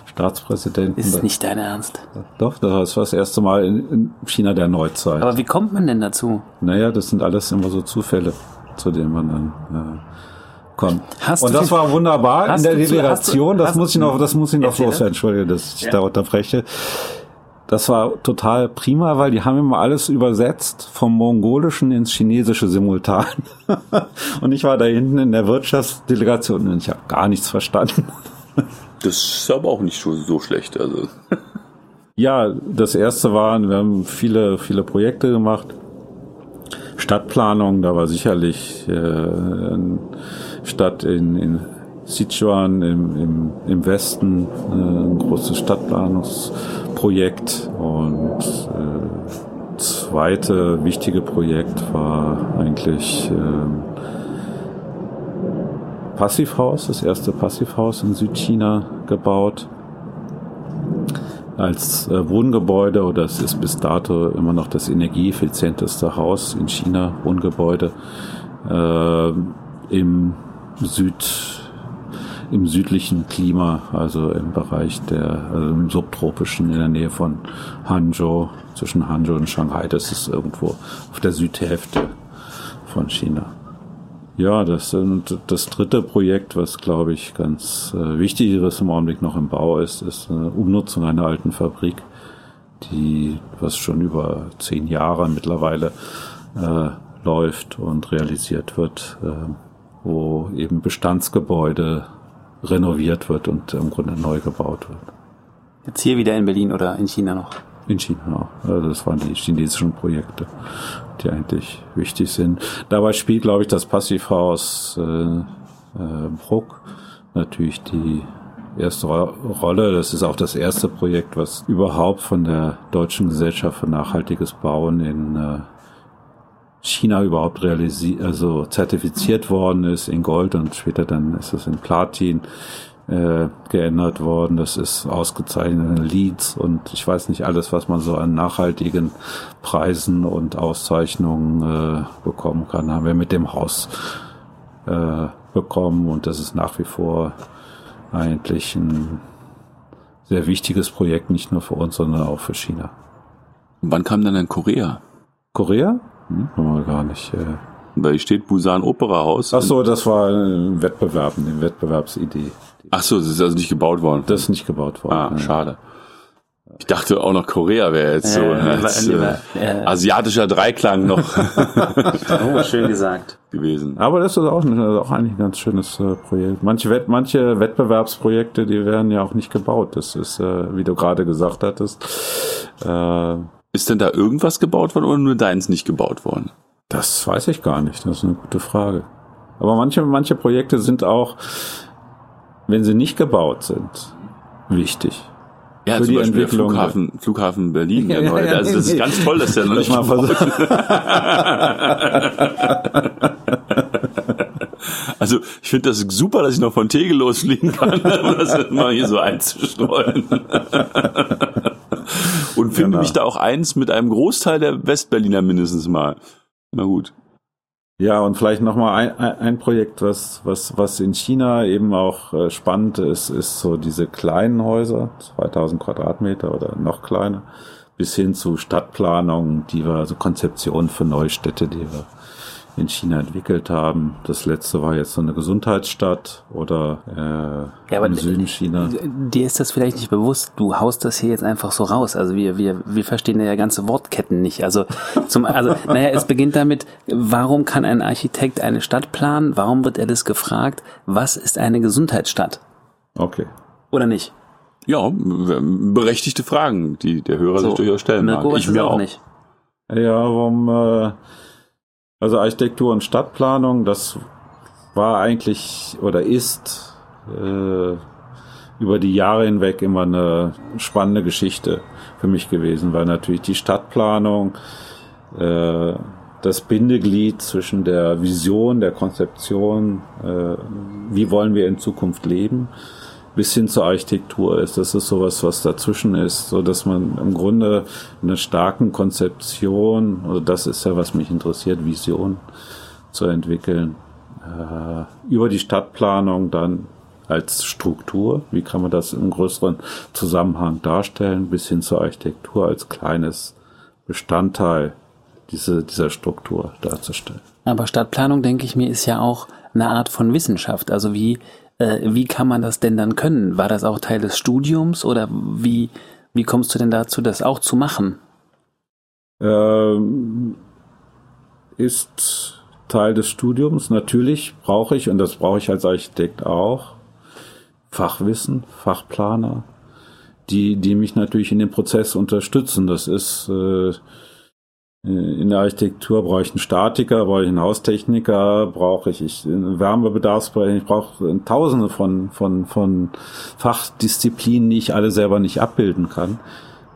Staatspräsidenten. Ist nicht dein Ernst. Doch, das war das erste Mal in, in China der Neuzeit. Aber wie kommt man denn dazu? Naja, das sind alles immer so Zufälle, zu denen man dann äh, kommt. Hast und du das war wunderbar in der du- das muss ich noch, das muss ich noch loswerden. Entschuldige, dass ich Ja. da unterbreche. Das war total prima, weil die haben immer alles übersetzt vom Mongolischen ins Chinesische simultan. und ich war da hinten in der Wirtschaftsdelegation und ich habe gar nichts verstanden. Das ist aber auch nicht so, so schlecht. Also Ja, das erste war, wir haben viele, viele Projekte gemacht. Stadtplanung, da war sicherlich äh, Stadt in, in Sichuan im, im, im Westen äh, ein großes Stadtplanungsprojekt. Und äh, zweite wichtige Projekt war eigentlich ähm, Passivhaus, das erste Passivhaus in Südchina gebaut. Als äh, Wohngebäude oder es ist bis dato immer noch das energieeffizienteste Haus in China, Wohngebäude äh, im Süd im südlichen Klima, also im Bereich der also im subtropischen in der Nähe von Hangzhou, zwischen Hangzhou und Shanghai, das ist irgendwo auf der Südhälfte von China. Ja, das und das dritte Projekt, was glaube ich ganz äh, wichtig ist im Augenblick noch im Bau ist, ist eine Umnutzung einer alten Fabrik, die was schon über zehn Jahre mittlerweile äh, läuft und realisiert wird, äh, wo eben Bestandsgebäude renoviert wird und im Grunde neu gebaut wird. Jetzt hier wieder in Berlin oder in China noch? In China. Also das waren die chinesischen Projekte, die eigentlich wichtig sind. Dabei spielt, glaube ich, das Passivhaus äh, äh, Bruck natürlich die erste Ro Rolle. Das ist auch das erste Projekt, was überhaupt von der Deutschen Gesellschaft für nachhaltiges Bauen in äh, China überhaupt realisiert, also zertifiziert worden ist in Gold und später dann ist es in Platin äh, geändert worden. Das ist ausgezeichnete Leads und ich weiß nicht alles, was man so an nachhaltigen Preisen und Auszeichnungen äh, bekommen kann, haben wir mit dem Haus äh, bekommen und das ist nach wie vor eigentlich ein sehr wichtiges Projekt, nicht nur für uns, sondern auch für China. Und wann kam dann in Korea? Korea? Hm, haben wir gar nicht. Äh. Weil hier steht Busan Opera Haus. Ach so, das war ein Wettbewerb, eine Wettbewerbsidee. Ach so, das ist also nicht gebaut worden. Das ist nicht gebaut worden. ah, Ja. schade. Ich dachte auch noch Korea wäre jetzt so Äh, als, lieber- äh, äh, asiatischer Dreiklang noch Oh, schön gesagt. gewesen. Aber das ist auch, ist auch eigentlich ein ganz schönes äh, Projekt. Manche, Wett, manche Wettbewerbsprojekte, die werden ja auch nicht gebaut. Das ist, äh, wie du gerade gesagt hattest, äh, Ist denn da irgendwas gebaut worden oder nur deins nicht gebaut worden? das weiß ich gar nicht. Das ist eine gute Frage. Aber manche, manche Projekte sind auch, wenn sie nicht gebaut sind, wichtig. Ja, Für zum die Beispiel der Entwicklung. Flughafen, Flughafen Berlin. Der neue. also das ist ganz toll, dass der noch nicht mal. Also ich finde das super, dass ich noch von Tegel losfliegen kann, um das mal hier so einzustreuen. Und finde Genau. mich da auch eins mit einem Großteil der Westberliner mindestens mal. Na gut. Ja, und vielleicht nochmal ein, ein Projekt, was, was, was in China eben auch äh, spannend ist, ist so diese kleinen Häuser, 2000 Quadratmeter oder noch kleiner, bis hin zu Stadtplanung, die wir, also Konzeptionen für Neustädte, die wir in China entwickelt haben. Das letzte war jetzt so eine Gesundheitsstadt oder äh, ja, im Süden China. Dir ist das vielleicht nicht bewusst, du haust das hier jetzt einfach so raus. Also wir, wir, wir verstehen ja ganze Wortketten nicht. Also zum, also, naja, es beginnt damit, warum kann ein Architekt eine Stadt planen? Warum wird er das gefragt? Was ist eine Gesundheitsstadt? Okay. Oder nicht? Ja, berechtigte Fragen, die der Hörer so, sich durchaus stellen mag. Ich mir auch nicht. Ja, warum, äh, also Architektur und Stadtplanung, das war eigentlich oder ist äh, über die Jahre hinweg immer eine spannende Geschichte für mich gewesen, weil natürlich die Stadtplanung äh, das Bindeglied zwischen der Vision, der Konzeption, äh, wie wollen wir in Zukunft leben, bis hin zur Architektur ist. Das ist sowas, was dazwischen ist, so dass man im Grunde eine starken Konzeption, also das ist ja, was mich interessiert, Vision zu entwickeln, äh, über die Stadtplanung dann als Struktur, wie kann man das im größeren Zusammenhang darstellen, bis hin zur Architektur als kleines Bestandteil diese, dieser Struktur darzustellen. Aber Stadtplanung, denke ich mir, ist ja auch eine Art von Wissenschaft. Also wie äh, wie kann man das denn dann können? War das auch Teil des Studiums oder wie, wie kommst du denn dazu, das auch zu machen? Ähm, ist Teil des Studiums. Natürlich brauche ich, und das brauche ich als Architekt auch, Fachwissen, Fachplaner, die, die mich natürlich in dem Prozess unterstützen. Das ist äh, in der Architektur brauche ich einen Statiker, brauche ich einen Haustechniker, brauche ich, ich einen Wärmebedarfsbereich, ich brauche tausende von, von, von Fachdisziplinen, die ich alle selber nicht abbilden kann,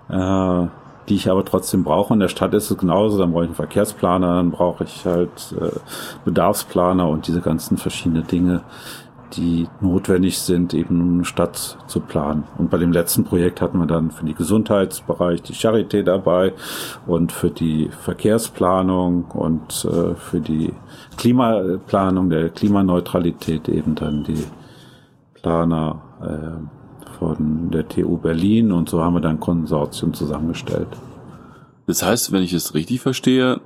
äh, die ich aber trotzdem brauche. In der Stadt ist es genauso, dann brauche ich einen Verkehrsplaner, dann brauche ich halt äh, Bedarfsplaner und diese ganzen verschiedenen Dinge, die notwendig sind, eben um eine Stadt zu planen. Und bei dem letzten Projekt hatten wir dann für den Gesundheitsbereich die Charité dabei und für die Verkehrsplanung und äh, für die Klimaplanung der Klimaneutralität eben dann die Planer äh, von der TU Berlin und so haben wir dann Konsortium zusammengestellt. Das heißt, wenn ich es richtig verstehe,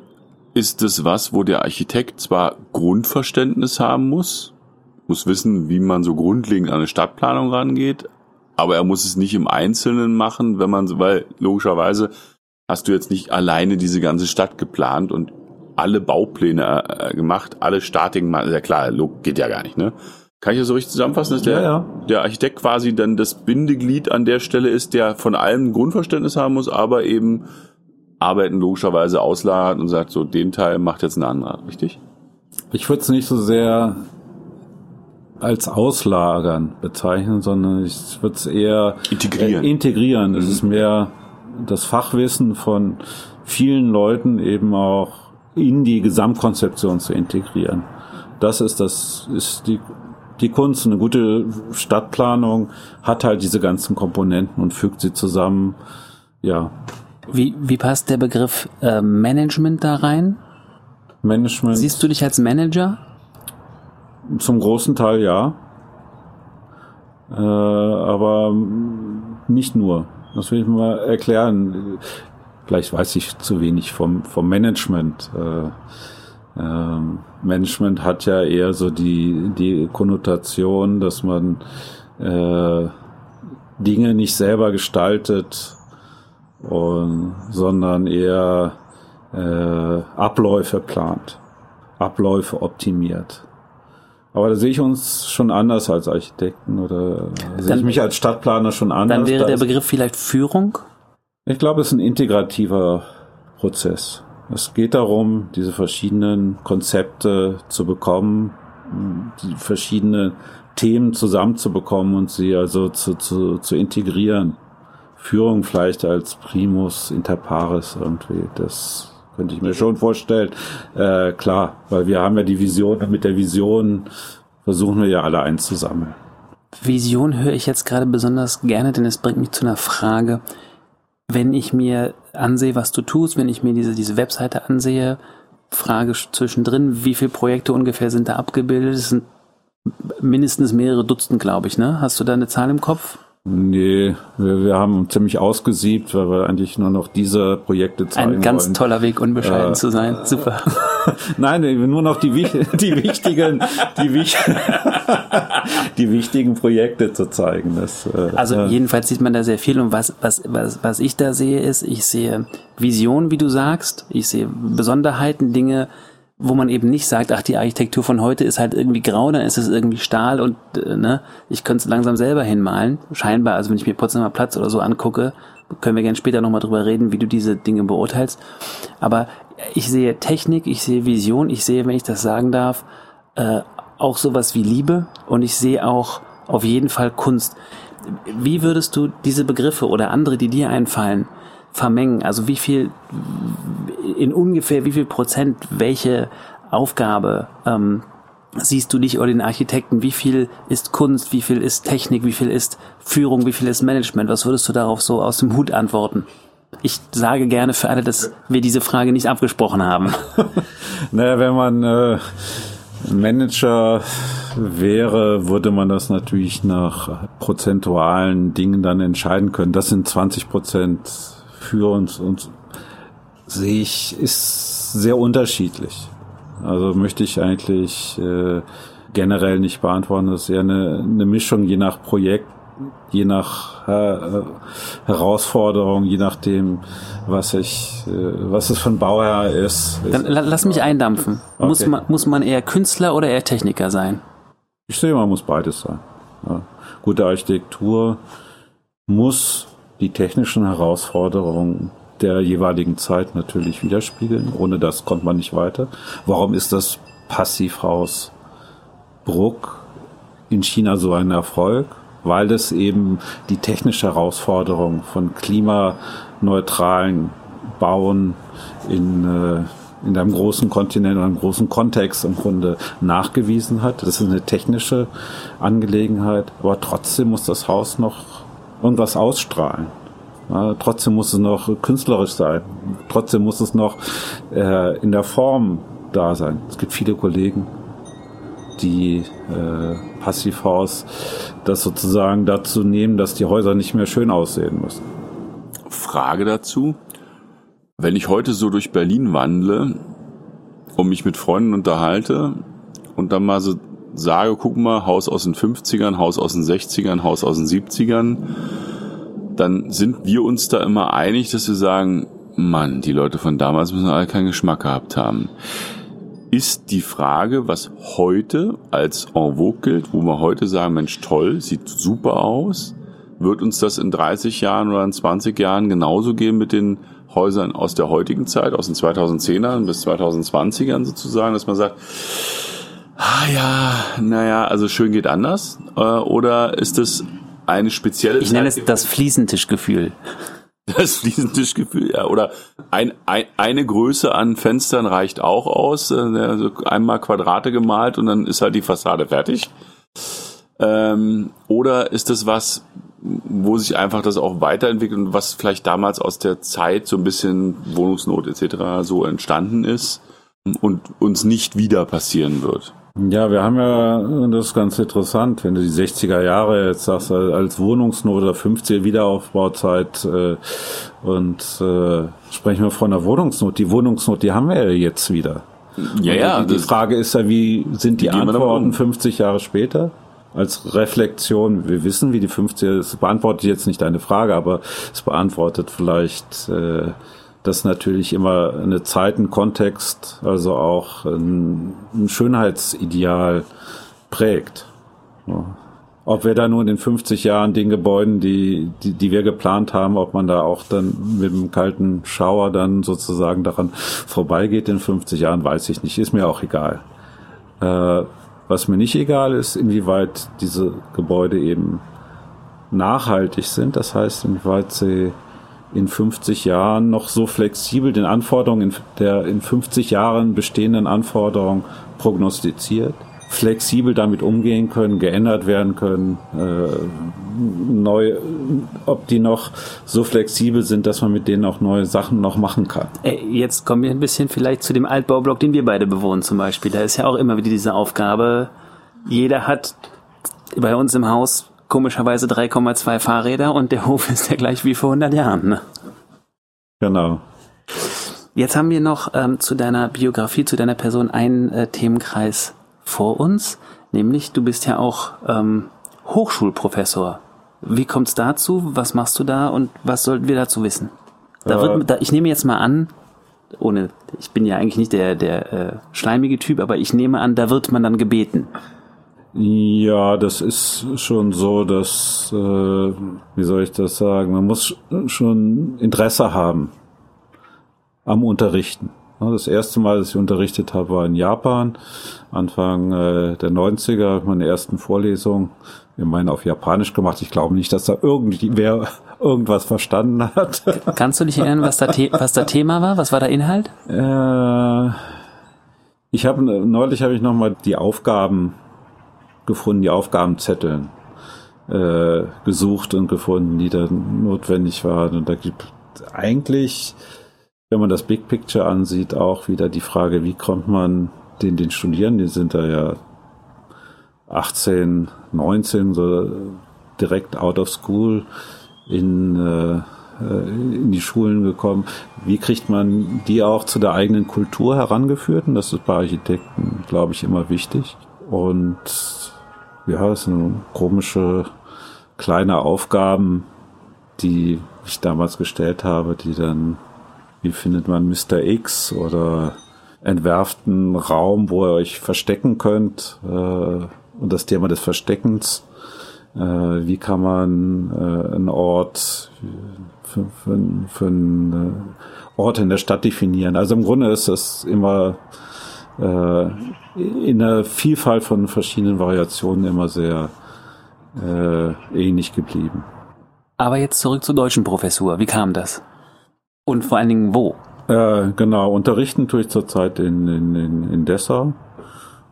ist es was, wo der Architekt zwar Grundverständnis haben muss, muss wissen, wie man so grundlegend an eine Stadtplanung rangeht, aber er muss es nicht im Einzelnen machen, wenn man, weil logischerweise hast du jetzt nicht alleine diese ganze Stadt geplant und alle Baupläne äh, gemacht, alle Statiken, ja klar, geht ja gar nicht, ne? Kann ich das so richtig zusammenfassen, dass der, ja, ja. der Architekt quasi dann das Bindeglied an der Stelle ist, der von allem Grundverständnis haben muss, aber eben Arbeiten logischerweise auslagert und sagt, so den Teil macht jetzt ein anderer, richtig? Ich würde es nicht so sehr als Auslagern bezeichnen, sondern ich würde es eher integrieren. Äh, integrieren. Es mhm. ist mehr das Fachwissen von vielen Leuten eben auch in die Gesamtkonzeption zu integrieren. Das ist das ist die die Kunst. Eine gute Stadtplanung hat halt diese ganzen Komponenten und fügt sie zusammen. Ja. Wie wie passt der Begriff äh, Management da rein? Management. Siehst du dich als Manager? Zum großen Teil ja. Äh, aber nicht nur. Das will ich mal erklären. Vielleicht weiß ich zu wenig vom, vom Management. Äh, äh, Management hat ja eher so die, die Konnotation, dass man äh, Dinge nicht selber gestaltet, und, sondern eher äh, Abläufe plant, Abläufe optimiert. Aber da sehe ich uns schon anders als Architekten oder dann, sehe ich mich als Stadtplaner schon anders. Dann wäre der Begriff vielleicht Führung? Ich glaube, es ist ein integrativer Prozess. Es geht darum, diese verschiedenen Konzepte zu bekommen, die verschiedenen Themen zusammenzubekommen und sie also zu, zu, zu integrieren. Führung vielleicht als Primus inter pares irgendwie. Das könnte ich mir schon vorstellen. Äh, klar, weil wir haben ja die Vision und mit der Vision versuchen wir ja alle einzusammeln. Vision höre ich jetzt gerade besonders gerne, denn es bringt mich zu einer Frage. Wenn ich mir ansehe, was du tust, wenn ich mir diese, diese Webseite ansehe, Frage zwischendrin, wie viele Projekte ungefähr sind da abgebildet? Es sind mindestens mehrere Dutzend, glaube ich, ne? Hast du da eine Zahl im Kopf? Nee, wir, wir haben ziemlich ausgesiebt, weil wir eigentlich nur noch diese Projekte zeigen Ein ganz wollen. toller Weg, unbescheiden Äh, zu sein. Super. Nein, nur noch die, die wichtigen, die, wich die wichtigen Projekte zu zeigen. Das, äh, Also äh, jedenfalls sieht man da sehr viel und was, was, was, was ich da sehe, ist, ich sehe Visionen, wie du sagst, ich sehe Besonderheiten, Dinge, wo man eben nicht sagt, ach, die Architektur von heute ist halt irgendwie grau, dann ist es irgendwie Stahl und äh, ne, ich könnte es langsam selber hinmalen. Scheinbar, also wenn ich mir Potsdamer Platz oder so angucke, können wir gerne später nochmal drüber reden, wie du diese Dinge beurteilst. Aber ich sehe Technik, ich sehe Vision, ich sehe, wenn ich das sagen darf, äh, auch sowas wie Liebe und ich sehe auch auf jeden Fall Kunst. Wie würdest du diese Begriffe oder andere, die dir einfallen, vermengen? Also wie viel, in ungefähr wie viel Prozent, welche Aufgabe ähm, siehst du dich oder den Architekten? Wie viel ist Kunst? Wie viel ist Technik? Wie viel ist Führung? Wie viel ist Management? Was würdest du darauf so aus dem Hut antworten? Ich sage gerne für alle, dass wir diese Frage nicht abgesprochen haben. Naja, wenn man äh, Manager wäre, würde man das natürlich nach prozentualen Dingen dann entscheiden können. Das sind 20 Prozent für uns und sehe ich, ist sehr unterschiedlich. Also möchte ich eigentlich äh, generell nicht beantworten. Das ist eher eine, eine Mischung je nach Projekt, je nach äh, Herausforderung, je nachdem, was ich, äh, was es ein Bauherr ist. Dann la- lass mich eindampfen. Muss, Okay. man, muss man eher Künstler oder eher Techniker sein? Ich sehe, man muss beides sein. Ja. Gute Architektur muss die technischen Herausforderungen der jeweiligen Zeit natürlich widerspiegeln. Ohne das kommt man nicht weiter. Warum ist das Passivhaus Bruck in China so ein Erfolg? Weil das eben die technische Herausforderung von klimaneutralen Bauen in, äh, in einem großen Kontinent oder einem großen Kontext im Grunde nachgewiesen hat. Das ist eine technische Angelegenheit, aber trotzdem muss das Haus noch irgendwas ausstrahlen. Ja, trotzdem muss es noch künstlerisch sein. Trotzdem muss es noch äh, in der Form da sein. Es gibt viele Kollegen, die äh, Passivhaus das sozusagen dazu nehmen, dass die Häuser nicht mehr schön aussehen müssen. Frage dazu. Wenn ich heute so durch Berlin wandle und mich mit Freunden unterhalte und dann mal so sage, guck mal, Haus aus den 50ern, Haus aus den 60ern, Haus aus den 70ern, dann sind wir uns da immer einig, dass wir sagen, Mann, die Leute von damals müssen alle keinen Geschmack gehabt haben. Ist die Frage, was heute als en vogue gilt, wo wir heute sagen, Mensch, toll, sieht super aus, wird uns das in 30 Jahren oder in 20 Jahren genauso gehen mit den Häusern aus der heutigen Zeit, aus den 2010ern bis 2020ern sozusagen, dass man sagt, ah ja, naja, also schön geht anders? Äh, Oder ist es eine spezielle Ich nenne es das Fliesentischgefühl. das Fliesentischgefühl, ja, oder ein, ein, eine Größe an Fenstern reicht auch aus, also einmal Quadrate gemalt und dann ist halt die Fassade fertig. Ähm, oder ist das was, wo sich einfach das auch weiterentwickelt und was vielleicht damals aus der Zeit so ein bisschen Wohnungsnot etc. so entstanden ist und uns nicht wieder passieren wird? Ja, wir haben ja, das ist ganz interessant, wenn du die 60er Jahre jetzt sagst, als Wohnungsnot oder 50er Wiederaufbauzeit äh, und äh, sprechen wir von der Wohnungsnot. Die Wohnungsnot, die haben wir ja jetzt wieder. Ja, ja, Die, die Frage ist ja, wie sind die Antworten um? 50 Jahre später? Als Reflexion, wir wissen, wie die 50er, es beantwortet jetzt nicht deine Frage, aber es beantwortet vielleicht, äh, dass natürlich immer eine Zeit, ein Kontext, also auch ein, ein Schönheitsideal prägt. Ja. Ob wir da nur in den 50 Jahren den Gebäuden, die, die, die wir geplant haben, ob man da auch dann mit dem kalten Schauer dann sozusagen daran vorbeigeht in 50 Jahren, weiß ich nicht. Ist mir auch egal. Äh, was mir nicht egal ist, inwieweit diese Gebäude eben nachhaltig sind. Das heißt, inwieweit sie in 50 Jahren noch so flexibel den Anforderungen der in 50 Jahren bestehenden Anforderungen prognostiziert, flexibel damit umgehen können, geändert werden können, äh, neu, ob die noch so flexibel sind, dass man mit denen auch neue Sachen noch machen kann. Äh, Jetzt kommen wir ein bisschen vielleicht zu dem Altbaublock, den wir beide bewohnen zum Beispiel. Da ist ja auch immer wieder diese Aufgabe, jeder hat bei uns im Haus komischerweise 3,2 Fahrräder und der Hof ist der gleich wie vor 100 Jahren. Ne? Genau. Jetzt haben wir noch ähm, zu deiner Biografie, zu deiner Person einen äh, Themenkreis vor uns, nämlich du bist ja auch ähm, Hochschulprofessor. Wie kommt es dazu? Was machst du da und was sollten wir dazu wissen? Da wird, da, ich nehme jetzt mal an, ohne, ich bin ja eigentlich nicht der, der äh, schleimige Typ, aber ich nehme an, da wird man dann gebeten. Ja, das ist schon so, dass, äh, wie soll ich das sagen, man muss schon Interesse haben am Unterrichten. Das erste Mal, dass ich unterrichtet habe, war in Japan, Anfang äh, der 90er, meine ersten Vorlesungen, immerhin auf Japanisch gemacht. Ich glaube nicht, dass da irgendwer irgendwas verstanden hat. Kannst du dich erinnern, was da, was da Thema war? Was war der Inhalt? Äh, ich habe neulich habe ich noch mal die Aufgaben gefunden, die Aufgabenzetteln äh, gesucht und gefunden, die dann notwendig waren. Und da gibt eigentlich, wenn man das Big Picture ansieht, auch wieder die Frage, wie kommt man den, den Studierenden, die sind da ja 18, 19, so direkt out of school in, äh, in die Schulen gekommen. Wie kriegt man die auch zu der eigenen Kultur herangeführt? Und das ist bei Architekten, glaube ich, immer wichtig. Und ja, es sind komische kleine Aufgaben, die ich damals gestellt habe, die dann, wie findet man Mr. X oder entwerft einen Raum, wo ihr euch verstecken könnt. Äh, und das Thema des Versteckens. Äh, wie kann man äh, einen Ort für, für, für einen Ort in der Stadt definieren? Also im Grunde ist das immer in der Vielfalt von verschiedenen Variationen immer sehr äh, ähnlich geblieben. Aber jetzt zurück zur deutschen Professur. Wie kam das? Und vor allen Dingen wo? Äh, genau, unterrichten tue ich zurzeit in, in, in, in Dessau.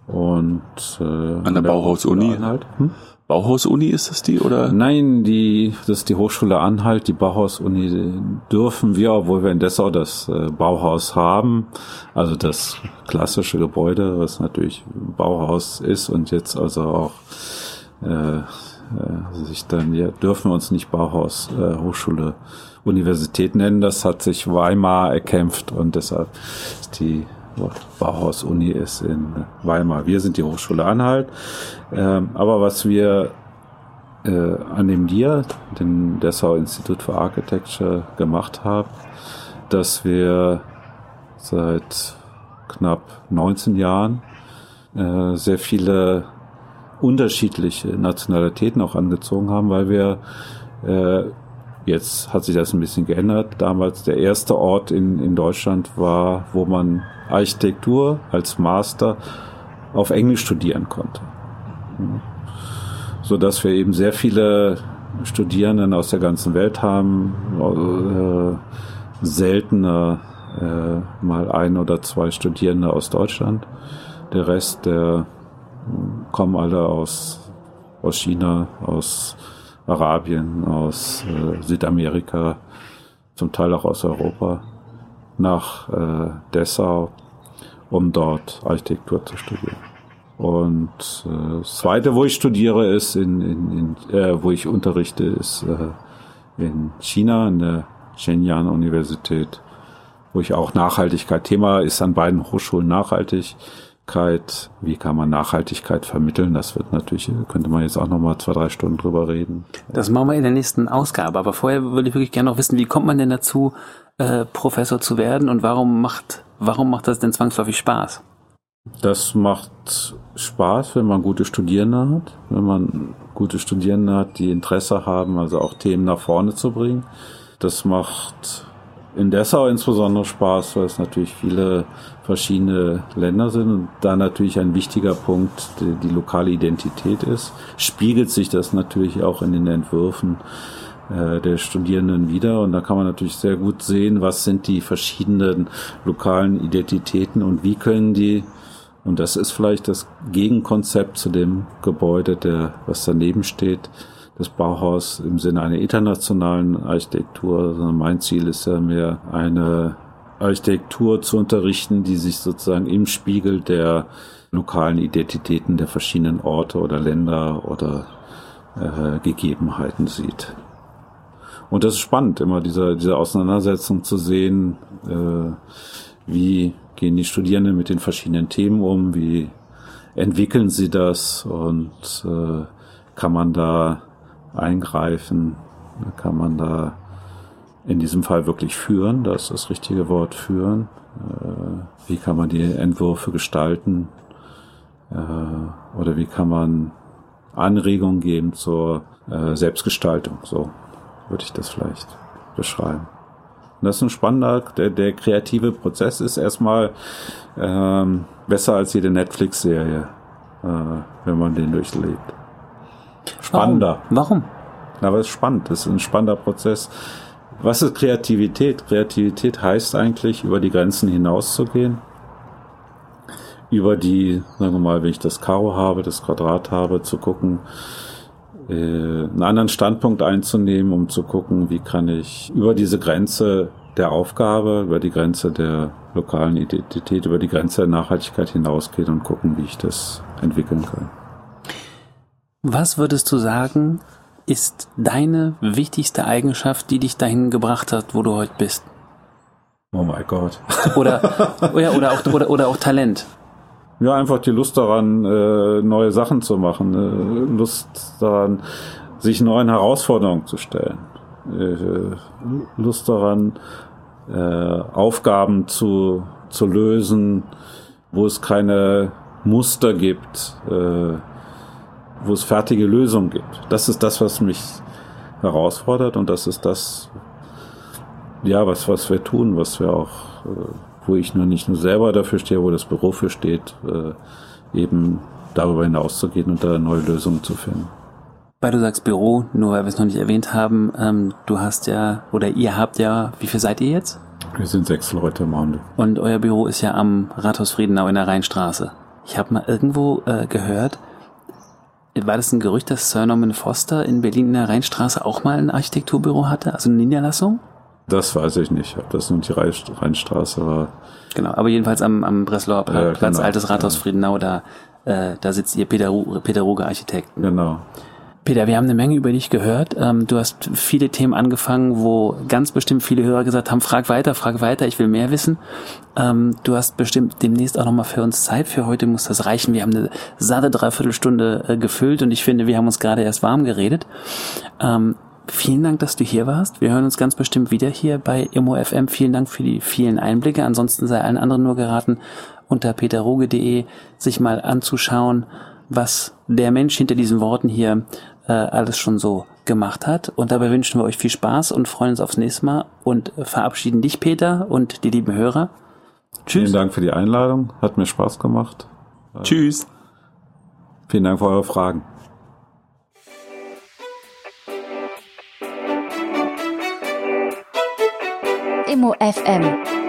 Und äh, an der Bauhaus-Uni halt. Hm? Bauhaus-Uni ist das die oder? Nein, die das ist die Hochschule Anhalt. Die Bauhaus-Uni dürfen wir, obwohl wir in Dessau das äh, Bauhaus haben, also das klassische Gebäude, was natürlich Bauhaus ist und jetzt also auch äh, äh, sich dann ja, dürfen wir uns nicht Bauhaus äh, Hochschule Universität nennen. Das hat sich Weimar erkämpft und deshalb ist die Bauhaus-Uni ist in Weimar. Wir sind die Hochschule Anhalt. Ähm, aber was wir äh, an dem DIA, dem Dessau Institut for Architecture, gemacht haben, dass wir seit knapp 19 Jahren äh, sehr viele unterschiedliche Nationalitäten auch angezogen haben, weil wir äh, Jetzt hat sich das ein bisschen geändert. Damals der erste Ort in, in Deutschland war, wo man Architektur als Master auf Englisch studieren konnte. So dass wir eben sehr viele Studierenden aus der ganzen Welt haben, äh, seltener äh, mal ein oder zwei Studierende aus Deutschland. Der Rest, der kommen alle aus, aus China, aus Arabien, aus äh, Südamerika, zum Teil auch aus Europa, nach äh, Dessau, um dort Architektur zu studieren. Und äh, das zweite, wo ich studiere, ist in, in, in äh, wo ich unterrichte, ist äh, in China, in der Shenyang Universität, wo ich auch Nachhaltigkeit, Thema ist an beiden Hochschulen nachhaltig Nachhaltigkeit, wie kann man Nachhaltigkeit vermitteln? Das wird natürlich, könnte man jetzt auch nochmal zwei, drei Stunden drüber reden. Das machen wir in der nächsten Ausgabe. Aber vorher würde ich wirklich gerne noch wissen, wie kommt man denn dazu, äh, Professor zu werden und warum macht, warum macht das denn zwangsläufig Spaß? Das macht Spaß, wenn man gute Studierende hat, wenn man gute Studierende hat, die Interesse haben, also auch Themen nach vorne zu bringen. Das macht in Dessau insbesondere Spaß, weil es natürlich viele verschiedene Länder sind und da natürlich ein wichtiger Punkt die, die lokale Identität ist. Spiegelt sich das natürlich auch in den Entwürfen äh, der Studierenden wieder und da kann man natürlich sehr gut sehen, was sind die verschiedenen lokalen Identitäten und wie können die und das ist vielleicht das Gegenkonzept zu dem Gebäude, der was daneben steht, das Bauhaus im Sinne einer internationalen Architektur, sondern mein Ziel ist ja mehr eine Architektur zu unterrichten, die sich sozusagen im Spiegel der lokalen Identitäten der verschiedenen Orte oder Länder oder äh, Gegebenheiten sieht. Und das ist spannend, immer diese, diese Auseinandersetzung zu sehen, äh, wie gehen die Studierenden mit den verschiedenen Themen um, wie entwickeln sie das und äh, kann man da eingreifen, kann man da in diesem Fall wirklich führen, das ist das richtige Wort führen. Äh, wie kann man die Entwürfe gestalten äh, oder wie kann man Anregungen geben zur äh, Selbstgestaltung, so würde ich das vielleicht beschreiben. Und das ist ein spannender, der, der kreative Prozess ist erstmal ähm, besser als jede Netflix-Serie, äh, wenn man den durchlebt. Spannender. Warum? Warum? Aber es ist spannend, es ist ein spannender Prozess. Was ist Kreativität? Kreativität heißt eigentlich, über die Grenzen hinauszugehen. Über die, sagen wir mal, wenn ich das Karo habe, das Quadrat habe, zu gucken, äh, einen anderen Standpunkt einzunehmen, um zu gucken, wie kann ich über diese Grenze der Aufgabe, über die Grenze der lokalen Identität, über die Grenze der Nachhaltigkeit hinausgehen und gucken, wie ich das entwickeln kann. Was würdest du sagen, ist deine wichtigste Eigenschaft, die dich dahin gebracht hat, wo du heute bist? Oh mein Gott. Oder, oder, oder, auch, oder, oder auch Talent. Ja, einfach die Lust daran, äh, neue Sachen zu machen, äh, Lust daran, sich neuen Herausforderungen zu stellen, äh, Lust daran, Aufgaben zu, zu lösen, wo es keine Muster gibt, wo es fertige Lösungen gibt. Das ist das, was mich herausfordert und das ist das, ja, was, was wir tun, was wir auch, äh, wo ich nur nicht nur selber dafür stehe, wo das Büro für steht, äh, eben darüber hinauszugehen und da neue Lösungen zu finden. Weil du sagst Büro, nur weil wir es noch nicht erwähnt haben, ähm, du hast ja, oder ihr habt ja, wie viel seid ihr jetzt? Wir sind sechs Leute im Augenblick. Und euer Büro ist ja am Rathaus Friedenau in der Rheinstraße. Ich habe mal irgendwo äh, gehört, war das ein Gerücht, dass Sir Norman Foster in Berlin in der Rheinstraße auch mal ein Architekturbüro hatte, also eine Niederlassung? Das weiß ich nicht, ob das nun die Rheinstraße war. Genau, aber jedenfalls am, am Breslauer Platz, ja, genau, Altes Rathaus ja. Friedenau, da, äh, da sitzt ihr Pädagoge Architekten. Genau. Peter, wir haben eine Menge über dich gehört. Ähm, du hast viele Themen angefangen, wo ganz bestimmt viele Hörer gesagt haben, frag weiter, frag weiter, ich will mehr wissen. Ähm, du hast bestimmt demnächst auch nochmal für uns Zeit. Für heute muss das reichen. Wir haben eine satte Dreiviertelstunde äh, gefüllt und ich finde, wir haben uns gerade erst warm geredet. Ähm, vielen Dank, dass du hier warst. Wir hören uns ganz bestimmt wieder hier bei ImmoFM. Vielen Dank für die vielen Einblicke. Ansonsten sei allen anderen nur geraten, unter peterruge.de sich mal anzuschauen, was der Mensch hinter diesen Worten hier äh, alles schon so gemacht hat. Und dabei wünschen wir euch viel Spaß und freuen uns aufs nächste Mal und verabschieden dich, Peter, und die lieben Hörer. Tschüss. Vielen Dank für die Einladung. Hat mir Spaß gemacht. Tschüss. Vielen Dank für eure Fragen. Immo FM